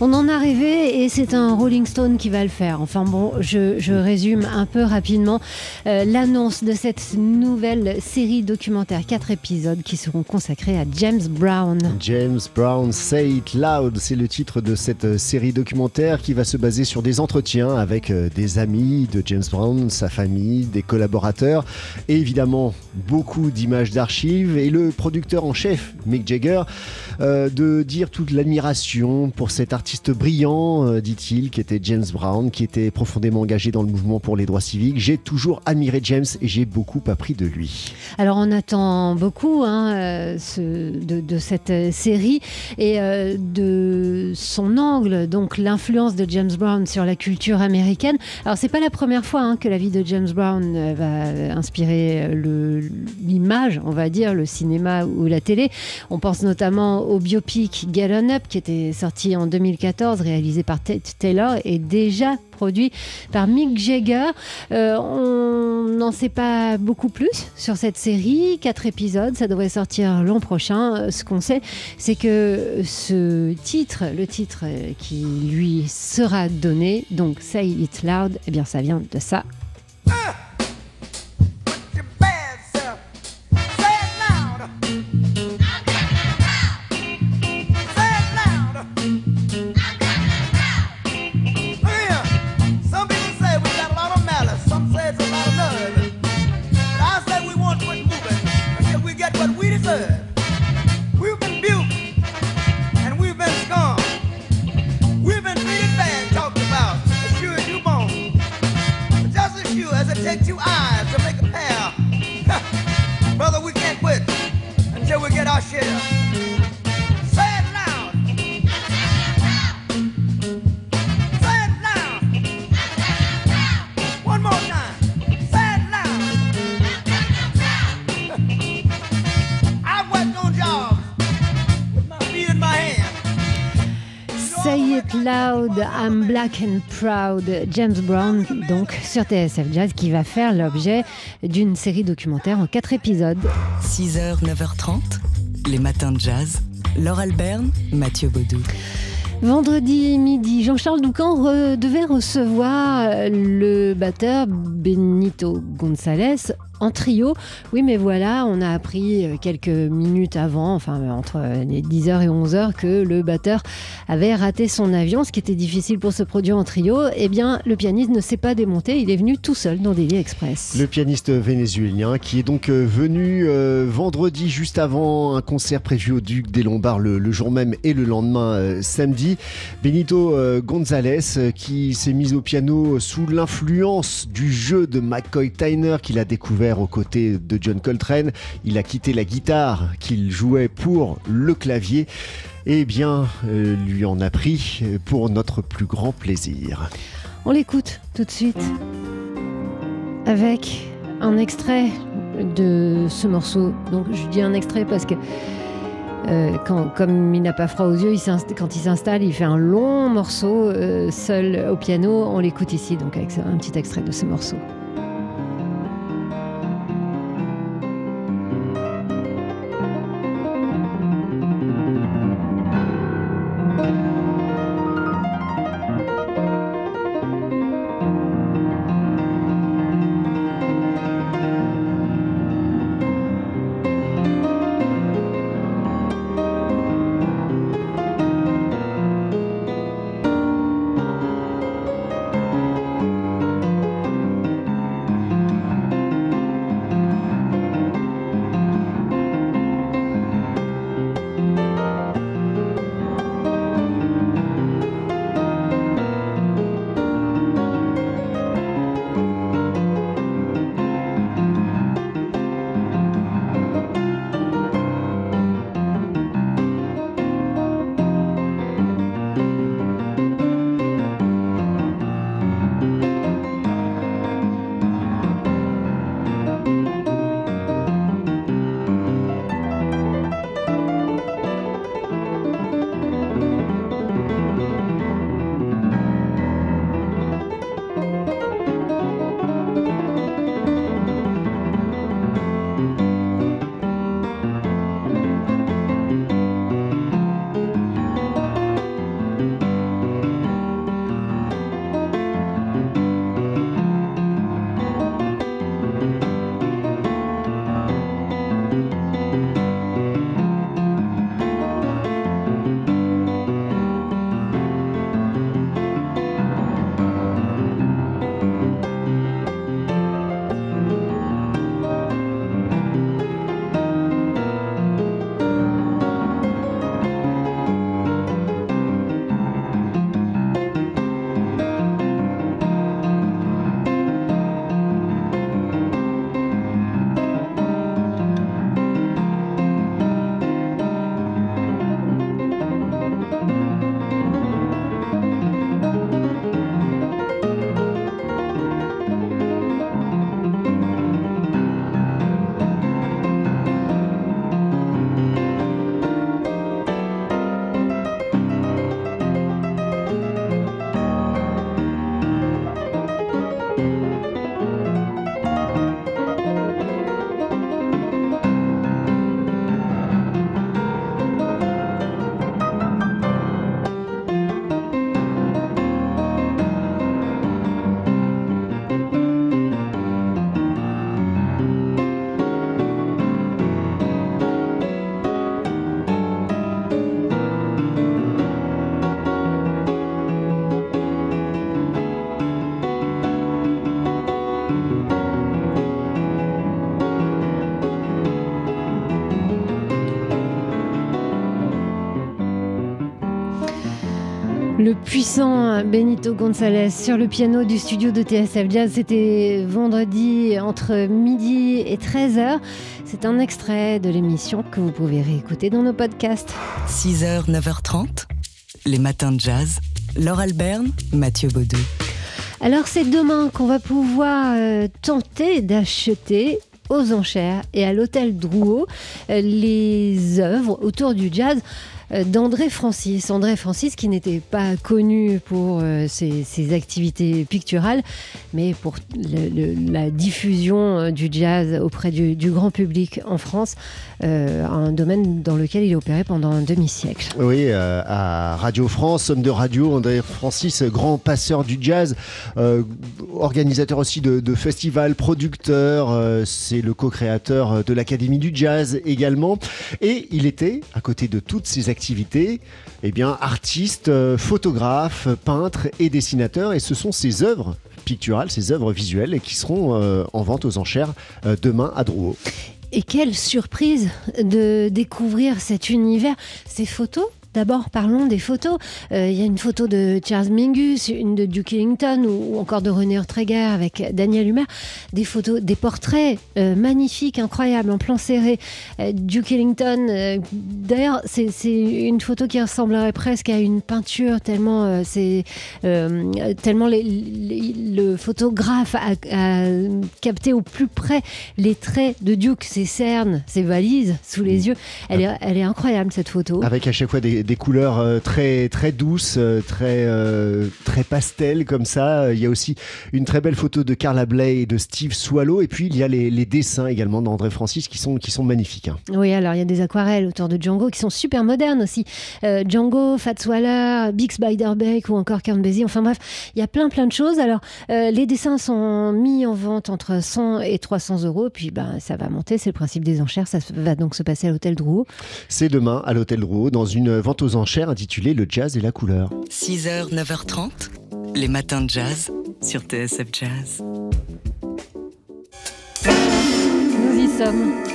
On en a rêvé et c'est un Rolling Stone qui va le faire. Enfin bon, je, résume un peu rapidement euh, l'annonce de cette nouvelle série documentaire, quatre épisodes qui seront consacrés à James Brown. James Brown, Say It Loud, c'est le titre de cette euh, série documentaire qui va se baser sur des entretiens avec euh, des amis de James Brown, sa famille, des collaborateurs et évidemment beaucoup d'images d'archives et le producteur en chef, Mick Jagger, de dire toute l'admiration pour cet artiste brillant, euh, dit-il, qui était James Brown, qui était profondément engagé dans le mouvement pour les droits civiques. J'ai toujours admiré James et j'ai beaucoup appris de lui. Alors on attend beaucoup hein, euh, de, cette euh, série et de son angle, donc l'influence de James Brown sur la culture américaine. Alors c'est pas la première fois hein, que la vie de James Brown va inspirer l'image, on va dire, le cinéma ou la télé. On pense notamment au biopic Get On Up qui était sorti en 2000 réalisé par Ted Taylor, et déjà produit par Mick Jagger. Euh, on n'en sait pas beaucoup plus sur cette série. Quatre épisodes, ça devrait sortir l'an prochain. Euh, ce qu'on sait, c'est que ce titre, le titre qui lui sera donné, donc Say It Loud, eh bien ça vient de ça. Ah I'm Black and Proud, James Brown, donc sur TSF Jazz, qui va faire l'objet d'une série documentaire en quatre épisodes. 6h, 9h30, les matins de jazz. Laure Alberne, Mathieu Baudou. Vendredi midi, Jean-Charles Doucan devait recevoir le batteur Benito González en trio. Oui, mais voilà, on a appris euh, quelques minutes avant, enfin entre 10h et 11h, que le batteur avait raté son avion, ce qui était difficile pour se produire en trio. Eh bien, le pianiste ne s'est pas démonté, il est venu tout seul dans Daily Express. Le pianiste vénézuélien qui est donc euh, venu euh, vendredi juste avant un concert prévu au Duc des Lombards le, jour même et le lendemain samedi. Benito González qui s'est mis au piano sous l'influence du jeu de McCoy Tyner qu'il a découvert aux côtés de John Coltrane. Il a quitté la guitare qu'il jouait pour le clavier. Eh bien, euh, lui en a pris pour notre plus grand plaisir. On l'écoute tout de suite avec un extrait de ce morceau. Donc je dis un extrait parce que euh, comme il n'a pas froid aux yeux, quand il s'installe, il fait un long morceau euh, seul au piano. On l'écoute ici, donc avec un petit extrait de ce morceau. Puissant Benito González sur le piano du studio de TSF Jazz. C'était vendredi entre midi et 13h. C'est un extrait de l'émission que vous pouvez réécouter dans nos podcasts. 6h, 9h30, les matins de jazz. Laure Alberne, Mathieu Baudou. Alors c'est demain qu'on va pouvoir euh, tenter d'acheter aux enchères et à l'hôtel Drouot euh, les œuvres autour du jazz euh, d'André Francis. André Francis qui n'était pas connu pour euh, ses, activités picturales, mais pour la diffusion euh, du jazz auprès du, grand public en France, euh, un domaine dans lequel il a opéré pendant un demi-siècle. Oui, euh, à Radio France, homme de radio, André Francis, grand passeur du jazz, euh, organisateur aussi de, festivals, producteur, euh, c'est le co-créateur de l'Académie du jazz également. Et il était, à côté de toutes ses activités, eh bien, artiste, euh, photographe, peintre et dessinateur. Et ce sont ses œuvres picturales, ses œuvres visuelles qui seront euh, en vente aux enchères euh, demain à Drouot. Et quelle surprise de découvrir cet univers, ces photos. D'abord, parlons des photos. Euh, Il y a une photo de Charles Mingus, une de Duke Ellington ou, ou encore de René Ortega avec Daniel Humer. Des photos, des portraits euh, magnifiques, incroyables, en plan serré. Euh, Duke Ellington, d'ailleurs, c'est c'est une photo qui ressemblerait presque à une peinture tellement c'est tellement les- les- le photographe a, a capté au plus près les traits de Duke, ses cernes, ses valises sous les yeux. Elle est, elle est incroyable cette photo. Avec à chaque fois des, des couleurs euh, très, très douces, euh, très, euh, très pastel comme ça. Il y a aussi une très belle photo de Carla Bley et de Steve Swallow. Et puis il y a les, les dessins également d'André Francis qui sont, qui sont magnifiques. hein. Oui, alors il y a des aquarelles autour de Django qui sont super modernes aussi. Euh, Django, Fats Waller, Bix Beiderbecke ou encore Count Basie. Enfin bref, il y a plein plein de choses. Alors euh, les dessins sont mis en vente entre 100 et 300 euros. Puis ben, ça va monter, c'est le principe des enchères. Ça va donc se passer à l'hôtel Drouot. C'est demain à l'Hôtel Drouot dans une vente aux enchères intitulée Le jazz et la couleur. 6h, 9h30, les matins de jazz sur TSF Jazz. Nous y sommes.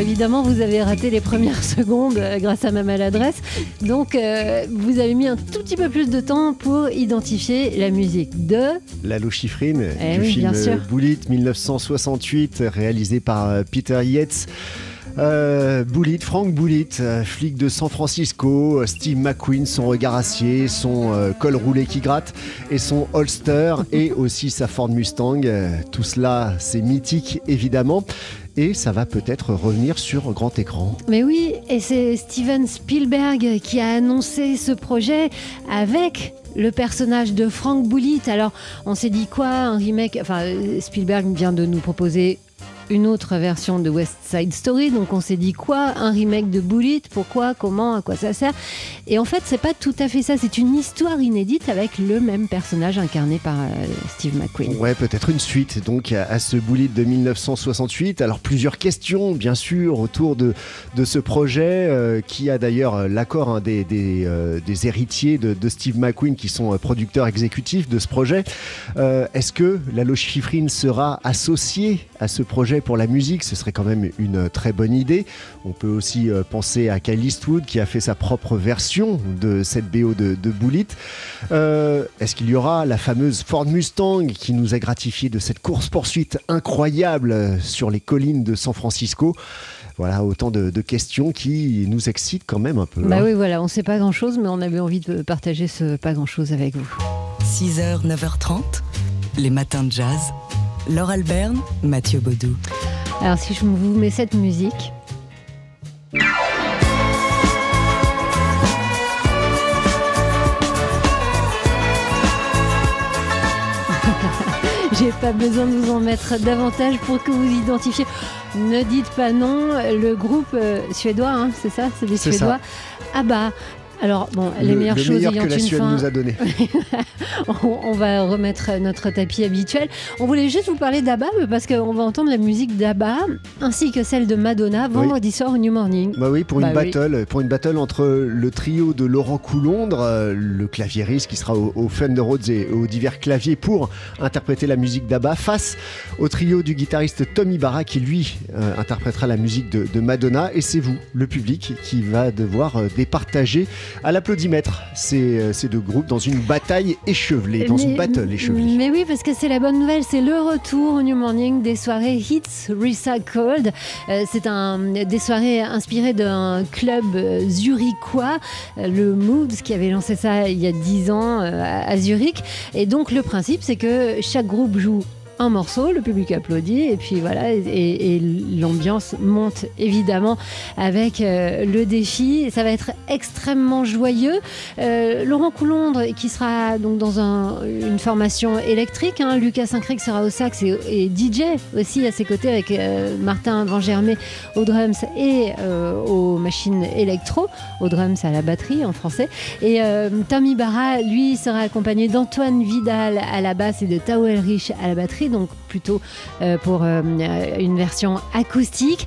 Évidemment, vous avez raté les premières secondes euh, grâce à ma maladresse. Donc, euh, vous avez mis un tout petit peu plus de temps pour identifier la musique de. Lalo Schifrin Eh du oui, film bien sûr. Bullet 1968 réalisé par euh, Peter Yates. Euh, Bullitt, Frank Bullitt, euh, flic de San Francisco, euh, Steve McQueen, son regard acier, son col roulé qui gratte et son holster et aussi sa Ford Mustang. Tout cela, c'est mythique évidemment et ça va peut-être revenir sur grand écran. Mais oui, et c'est Steven Spielberg qui a annoncé ce projet avec le personnage de Frank Bullitt. Alors, on s'est dit quoi Un remake? Enfin, euh, Spielberg vient de nous proposer une autre version de West Side Story, donc on s'est dit quoi Un remake de Bullitt Pourquoi? Comment? À quoi ça sert? Et en fait, c'est pas tout à fait ça. C'est une histoire inédite avec le même personnage incarné par euh, Steve McQueen. Ouais, peut-être une suite donc à, ce Bullitt de 1968. Alors plusieurs questions, bien sûr, autour de, ce projet euh, qui a d'ailleurs euh, l'accord hein, des, héritiers de, Steve McQueen qui sont producteurs exécutifs de ce projet. Est-ce que Lalo Schifrin sera associé à ce projet pour la musique Ce serait quand même une très bonne idée. On peut aussi euh, penser à Kyle Eastwood qui a fait sa propre version de cette BO de, de Bullitt. Euh, Est-ce qu'il y aura la fameuse Ford Mustang qui nous a gratifié de cette course-poursuite incroyable euh, sur les collines de San Francisco? Voilà, autant de, de questions qui nous excitent quand même un peu. Bah hein. oui, voilà, on sait pas grand-chose, mais on avait envie de partager ce pas grand-chose avec vous. 6h, 9h30, les matins de jazz. Laure Alberne, Mathieu Baudou. Alors si je vous mets cette musique. J'ai pas besoin de vous en mettre davantage pour que vous identifiez. Ne dites pas non, le groupe euh, suédois, hein, c'est ça C'est des Suédois. Ah bah, Alors, bon, les le, meilleures le choses ayant que la une Suède fin, nous a donné. on, on va remettre notre tapis habituel. On voulait juste vous parler d'ABBA parce qu'on va entendre la musique d'ABBA ainsi que celle de Madonna vendredi soir au New Morning. Bah oui, pour une Bah oui. battle, pour une battle entre le trio de Laurent Coulondre, euh, le claviériste qui sera au, au Fender Rhodes et aux divers claviers pour interpréter la musique d'Abba, face au trio du guitariste Tommy Barra qui lui euh, interprétera la musique de, de Madonna. Et c'est vous, le public, qui va devoir euh, départager à l'applaudimètre ces, euh, ces deux groupes dans une bataille échevelée, dans une battle échevelée. Mais oui, parce que c'est la bonne nouvelle, c'est le retour au New Morning des soirées Hits Recycled. Euh, c'est un, des soirées inspirées d'un club euh, zurichois, le Moods, qui avait lancé ça il y a 10 ans à Zurich. Et donc le principe, c'est que chaque groupe joue un morceau, le public applaudit et puis voilà et, l'ambiance monte évidemment avec euh, le défi. Ça va être extrêmement joyeux. Euh, Laurent Coulondre qui sera donc dans un- une formation électrique, hein. Lucas Saint-Cric sera au sax et, DJ aussi à ses côtés avec euh, Martin Van Germay aux drums et aux machines électro, aux drums à la batterie en français. Et Tommy Barra, lui, sera accompagné d'Antoine Vidal à la basse et de Tao Elrich à la batterie, donc plutôt euh, pour euh, une version acoustique.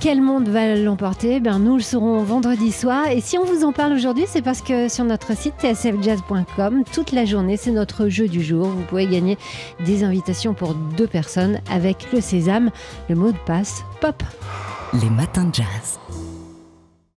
Quel monde va l'emporter? Ben, Nous le saurons vendredi soir. Et si on vous en parle aujourd'hui, c'est parce que sur notre site tsfjazz.com, toute la journée, c'est notre jeu du jour. Vous pouvez gagner des invitations pour deux personnes avec le sésame, le mot de passe pop. Les matins de jazz.